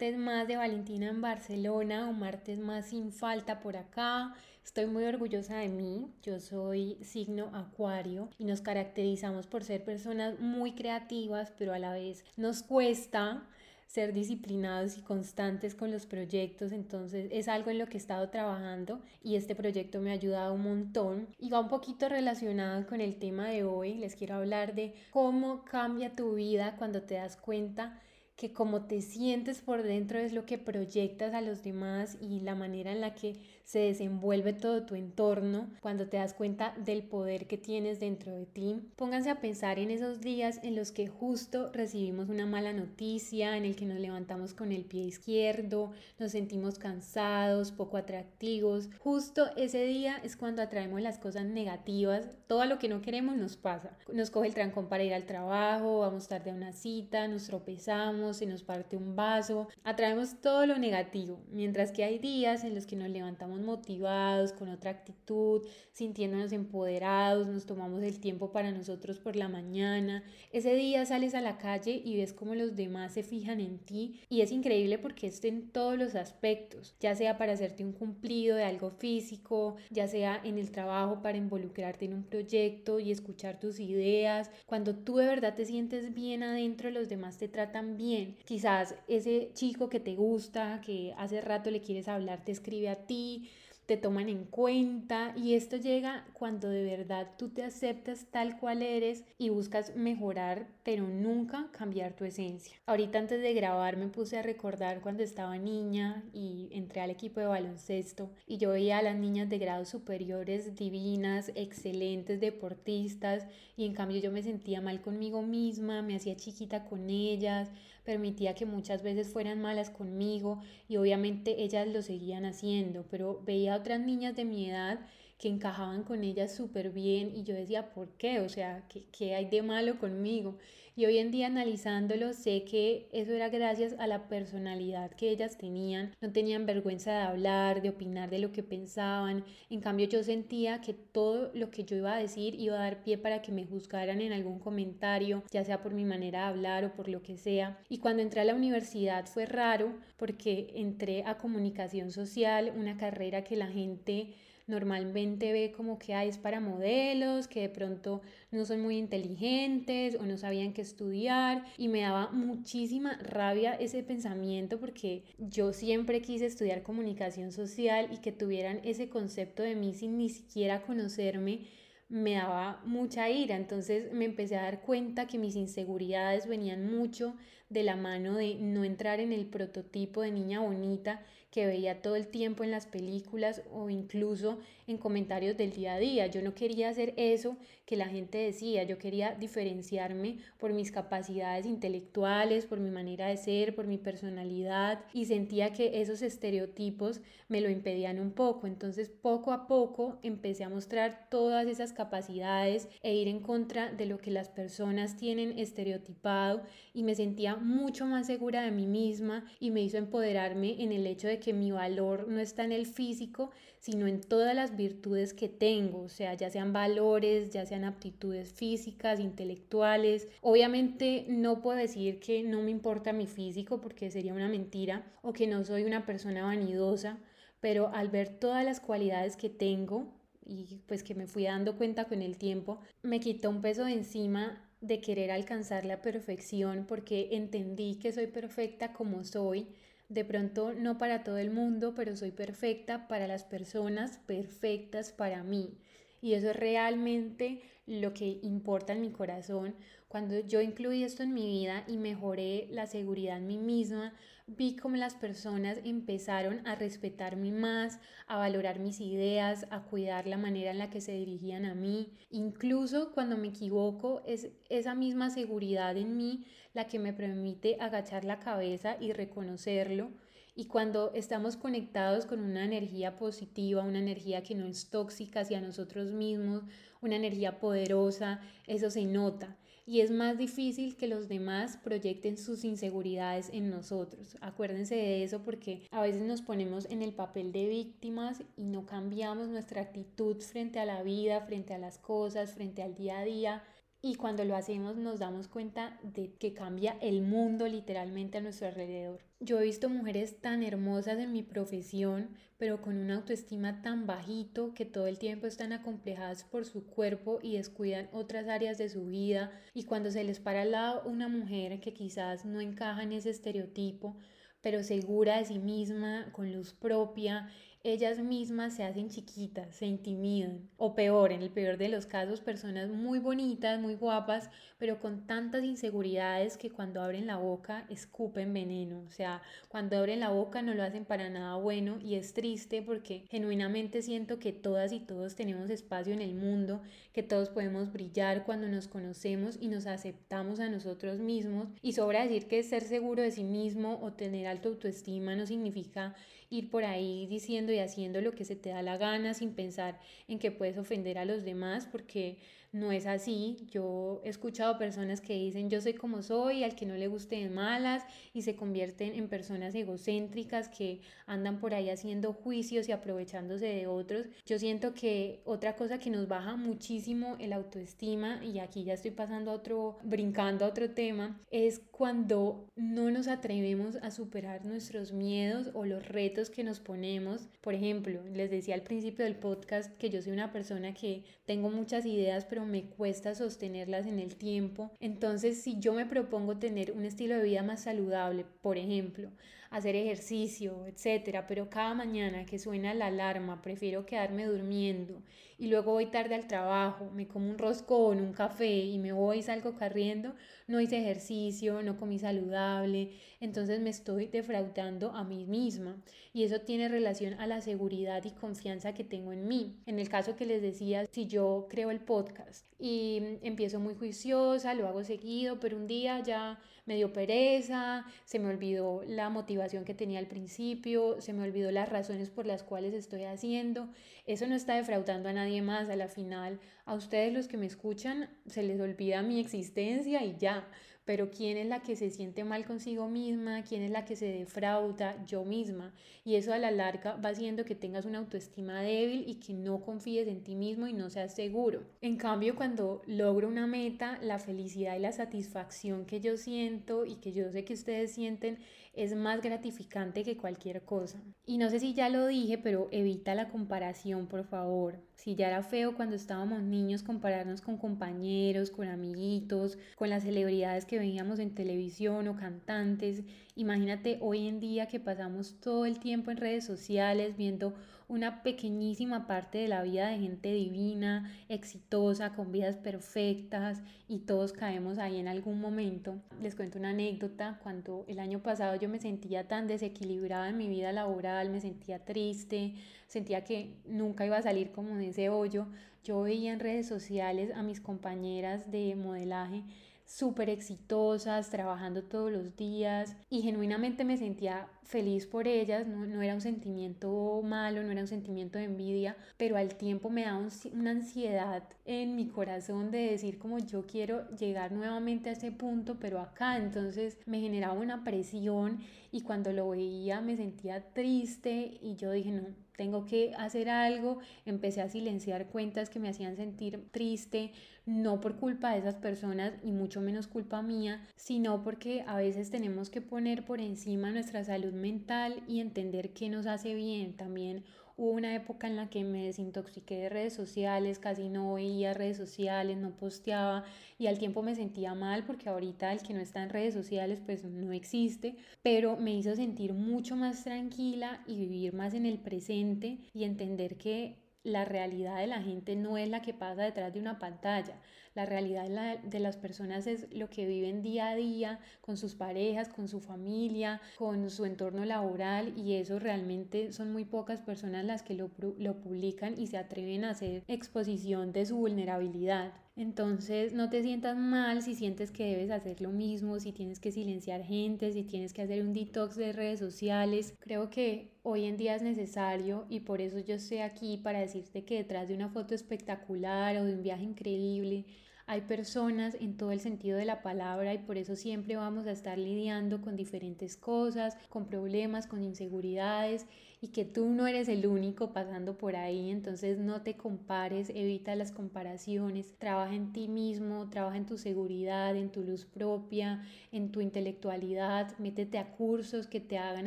martes más de Valentina en Barcelona, un martes más sin falta por acá. Estoy muy orgullosa de mí. Yo soy signo acuario y nos caracterizamos por ser personas muy creativas, pero a la vez nos cuesta ser disciplinados y constantes con los proyectos, entonces es algo en lo que he estado trabajando y este proyecto me ha ayudado un montón y va un poquito relacionado con el tema de hoy. Les quiero hablar de cómo cambia tu vida cuando te das cuenta que como te sientes por dentro es lo que proyectas a los demás y la manera en la que se desenvuelve todo tu entorno cuando te das cuenta del poder que tienes dentro de ti. Pónganse a pensar en esos días en los que justo recibimos una mala noticia, en el que nos levantamos con el pie izquierdo, nos sentimos cansados, poco atractivos. Justo ese día es cuando atraemos las cosas negativas, todo lo que no queremos nos pasa. Nos coge el trancón para ir al trabajo, vamos tarde a una cita, nos tropezamos se nos parte un vaso, atraemos todo lo negativo, mientras que hay días en los que nos levantamos motivados, con otra actitud, sintiéndonos empoderados, nos tomamos el tiempo para nosotros por la mañana. Ese día sales a la calle y ves cómo los demás se fijan en ti y es increíble porque es en todos los aspectos, ya sea para hacerte un cumplido de algo físico, ya sea en el trabajo para involucrarte en un proyecto y escuchar tus ideas. Cuando tú de verdad te sientes bien adentro, los demás te tratan bien Quizás ese chico que te gusta, que hace rato le quieres hablar, te escribe a ti, te toman en cuenta y esto llega cuando de verdad tú te aceptas tal cual eres y buscas mejorar, pero nunca cambiar tu esencia. Ahorita antes de grabar me puse a recordar cuando estaba niña y entré al equipo de baloncesto y yo veía a las niñas de grados superiores divinas, excelentes deportistas y en cambio yo me sentía mal conmigo misma, me hacía chiquita con ellas, permitía que muchas veces fueran malas conmigo y obviamente ellas lo seguían haciendo, pero veía otras niñas de mi edad que encajaban con ellas súper bien y yo decía, ¿por qué? O sea, ¿qué, ¿qué, hay de malo conmigo? Y hoy en día analizándolo sé que eso era gracias a la personalidad que ellas tenían, no tenían vergüenza de hablar, de opinar de lo que pensaban, en cambio yo sentía que todo lo que yo iba a decir iba a dar pie para que me juzgaran en algún comentario, ya sea por mi manera de hablar o por lo que sea. Y cuando entré a la universidad fue raro porque entré a comunicación social, una carrera que la gente normalmente ve como que hay es para modelos, que de pronto no son muy inteligentes o no sabían qué estudiar y me daba muchísima rabia ese pensamiento porque yo siempre quise estudiar comunicación social y que tuvieran ese concepto de mí sin ni siquiera conocerme me daba mucha ira, entonces me empecé a dar cuenta que mis inseguridades venían mucho de la mano de no entrar en el prototipo de niña bonita que veía todo el tiempo en las películas o incluso en comentarios del día a día. Yo no quería hacer eso que la gente decía, yo quería diferenciarme por mis capacidades intelectuales, por mi manera de ser, por mi personalidad y sentía que esos estereotipos me lo impedían un poco. Entonces poco a poco empecé a mostrar todas esas capacidades e ir en contra de lo que las personas tienen estereotipado y me sentía mucho más segura de mí misma y me hizo empoderarme en el hecho de que mi valor no está en el físico, sino en todas las virtudes que tengo, o sea, ya sean valores, ya sean aptitudes físicas, intelectuales. Obviamente no puedo decir que no me importa mi físico porque sería una mentira o que no soy una persona vanidosa, pero al ver todas las cualidades que tengo, y pues que me fui dando cuenta con el tiempo, me quitó un peso de encima de querer alcanzar la perfección porque entendí que soy perfecta como soy. De pronto no para todo el mundo, pero soy perfecta para las personas perfectas para mí. Y eso es realmente lo que importa en mi corazón. Cuando yo incluí esto en mi vida y mejoré la seguridad en mí misma, vi cómo las personas empezaron a respetarme más, a valorar mis ideas, a cuidar la manera en la que se dirigían a mí. Incluso cuando me equivoco, es esa misma seguridad en mí la que me permite agachar la cabeza y reconocerlo y cuando estamos conectados con una energía positiva, una energía que no es tóxica hacia nosotros mismos, una energía poderosa, eso se nota. Y es más difícil que los demás proyecten sus inseguridades en nosotros. Acuérdense de eso porque a veces nos ponemos en el papel de víctimas y no cambiamos nuestra actitud frente a la vida, frente a las cosas, frente al día a día y cuando lo hacemos nos damos cuenta de que cambia el mundo literalmente a nuestro alrededor. Yo he visto mujeres tan hermosas en mi profesión, pero con una autoestima tan bajito que todo el tiempo están acomplejadas por su cuerpo y descuidan otras áreas de su vida y cuando se les para al lado una mujer que quizás no encaja en ese estereotipo, pero segura de sí misma, con luz propia ellas mismas se hacen chiquitas, se intimidan. O peor, en el peor de los casos, personas muy bonitas, muy guapas, pero con tantas inseguridades que cuando abren la boca escupen veneno. O sea, cuando abren la boca no lo hacen para nada bueno y es triste porque genuinamente siento que todas y todos tenemos espacio en el mundo, que todos podemos brillar cuando nos conocemos y nos aceptamos a nosotros mismos. Y sobra decir que ser seguro de sí mismo o tener alta autoestima no significa ir por ahí diciendo y haciendo lo que se te da la gana sin pensar en que puedes ofender a los demás, porque no es así. Yo he escuchado personas que dicen yo soy como soy, al que no le guste de malas y se convierten en personas egocéntricas que andan por ahí haciendo juicios y aprovechándose de otros. Yo siento que otra cosa que nos baja muchísimo el autoestima y aquí ya estoy pasando a otro, brincando a otro tema, es cuando no nos atrevemos a superar nuestros miedos o los retos que nos ponemos. Por ejemplo, les decía al principio del podcast que yo soy una persona que tengo muchas ideas, pero me cuesta sostenerlas en el tiempo. Entonces, si yo me propongo tener un estilo de vida más saludable, por ejemplo, hacer ejercicio, etcétera, pero cada mañana que suena la alarma prefiero quedarme durmiendo y luego voy tarde al trabajo, me como un roscón, un café y me voy y salgo corriendo, no hice ejercicio, no comí saludable, entonces me estoy defraudando a mí misma y eso tiene relación a la seguridad y confianza que tengo en mí. En el caso que les decía, si yo creo el podcast y empiezo muy juiciosa, lo hago seguido, pero un día ya me dio pereza, se me olvidó la motivación que tenía al principio, se me olvidó las razones por las cuales estoy haciendo. Eso no está defraudando a nadie más. A la final, a ustedes los que me escuchan, se les olvida mi existencia y ya pero ¿quién es la que se siente mal consigo misma? ¿Quién es la que se defrauda? Yo misma. Y eso a la larga va haciendo que tengas una autoestima débil y que no confíes en ti mismo y no seas seguro. En cambio, cuando logro una meta, la felicidad y la satisfacción que yo siento y que yo sé que ustedes sienten es más gratificante que cualquier cosa. Y no sé si ya lo dije, pero evita la comparación, por favor. Si ya era feo cuando estábamos niños compararnos con compañeros, con amiguitos, con las celebridades que veíamos en televisión o cantantes, imagínate hoy en día que pasamos todo el tiempo en redes sociales viendo una pequeñísima parte de la vida de gente divina, exitosa, con vidas perfectas y todos caemos ahí en algún momento. Les cuento una anécdota, cuando el año pasado yo me sentía tan desequilibrada en mi vida laboral, me sentía triste, sentía que nunca iba a salir como de ese hoyo, yo veía en redes sociales a mis compañeras de modelaje súper exitosas, trabajando todos los días y genuinamente me sentía feliz por ellas, no, era un sentimiento malo, no era un sentimiento de envidia, pero al tiempo me daba una ansiedad en mi corazón de decir como yo quiero llegar nuevamente a ese punto, pero acá, entonces me generaba una presión y cuando lo veía me sentía triste y yo dije no, tengo que hacer algo, empecé a silenciar cuentas que me hacían sentir triste, no por culpa de esas personas y mucho menos culpa mía, sino porque a veces tenemos que poner por encima nuestra salud mental y entender qué nos hace bien. También hubo una época en la que me desintoxiqué de redes sociales, casi no veía redes sociales, no posteaba y al tiempo me sentía mal porque ahorita el que no está en redes sociales pues no existe, pero me hizo sentir mucho más tranquila y vivir más en el presente y entender que la realidad de la gente no es la que pasa detrás de una pantalla. La realidad de, las personas es lo que viven día a día con sus parejas, con su familia, con su entorno laboral y eso realmente son muy pocas personas las que lo, lo publican y se atreven a hacer exposición de su vulnerabilidad. Entonces no te sientas mal si sientes que debes hacer lo mismo, si tienes que silenciar gente, si tienes que hacer un detox de redes sociales. Creo que hoy en día es necesario y por eso yo estoy aquí para decirte que detrás de una foto espectacular o de un viaje increíble hay personas en todo el sentido de la palabra y por eso siempre vamos a estar lidiando con diferentes cosas, con problemas, con inseguridades y que tú no eres el único pasando por ahí, entonces no te compares, evita las comparaciones, trabaja en ti mismo, trabaja en tu seguridad, en tu luz propia, en tu intelectualidad, métete a cursos que te hagan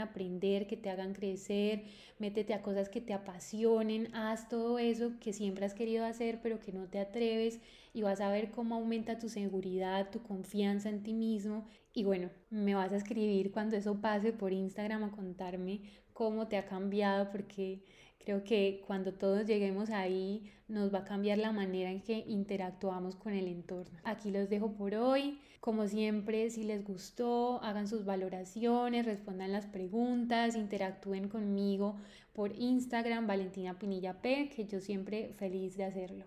aprender, que te hagan crecer, métete a cosas que te apasionen, haz todo eso que siempre has querido hacer pero que no te atreves y vas a ver cómo aumenta tu seguridad, tu confianza en ti mismo. Y bueno, me vas a escribir cuando eso pase por Instagram a contarme cómo te ha cambiado porque creo que cuando todos lleguemos ahí nos va a cambiar la manera en que interactuamos con el entorno. Aquí los dejo por hoy. Como siempre, si les gustó, hagan sus valoraciones, respondan las preguntas, interactúen conmigo por Instagram, Valentina Pinilla P, que yo siempre feliz de hacerlo.